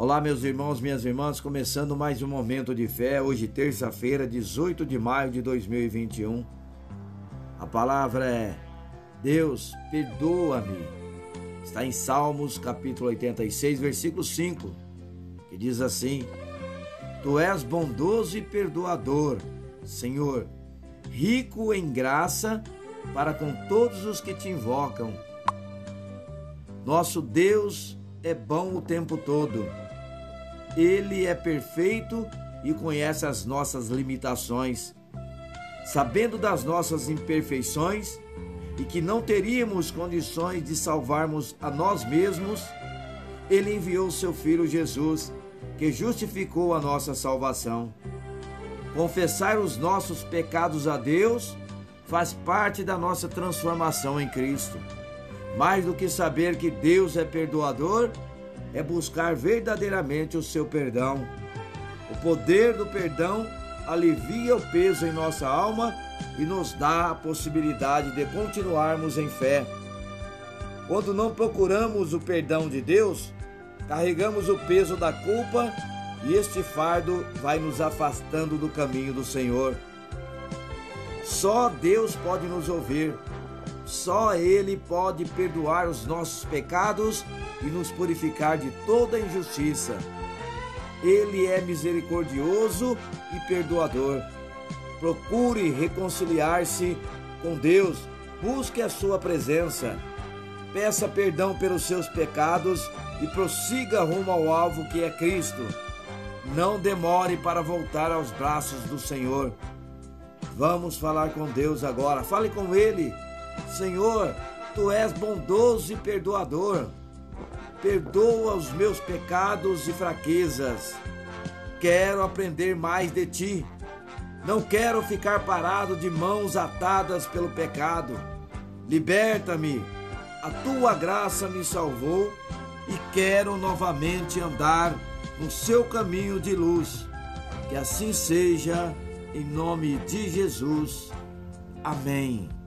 Olá, meus irmãos, minhas irmãs, começando mais um momento de fé, hoje, terça-feira, 18 de maio de 2021. A palavra é: Deus, perdoa-me. Está em Salmos, capítulo 86, versículo 5, que diz assim: Tu és bondoso e perdoador, Senhor, rico em graça para com todos os que te invocam. Nosso Deus é bom o tempo todo ele é perfeito e conhece as nossas limitações. Sabendo das nossas imperfeições e que não teríamos condições de salvarmos a nós mesmos, ele enviou seu filho Jesus, que justificou a nossa salvação. Confessar os nossos pecados a Deus faz parte da nossa transformação em Cristo. Mais do que saber que Deus é perdoador, é buscar verdadeiramente o seu perdão. O poder do perdão alivia o peso em nossa alma e nos dá a possibilidade de continuarmos em fé. Quando não procuramos o perdão de Deus, carregamos o peso da culpa e este fardo vai nos afastando do caminho do Senhor. Só Deus pode nos ouvir. Só Ele pode perdoar os nossos pecados e nos purificar de toda injustiça. Ele é misericordioso e perdoador. Procure reconciliar-se com Deus, busque a sua presença. Peça perdão pelos seus pecados e prossiga rumo ao alvo que é Cristo. Não demore para voltar aos braços do Senhor. Vamos falar com Deus agora. Fale com Ele Senhor, tu és bondoso e perdoador. Perdoa os meus pecados e fraquezas. Quero aprender mais de ti. Não quero ficar parado de mãos atadas pelo pecado. Liberta-me. A tua graça me salvou e quero novamente andar no seu caminho de luz. Que assim seja, em nome de Jesus. Amém.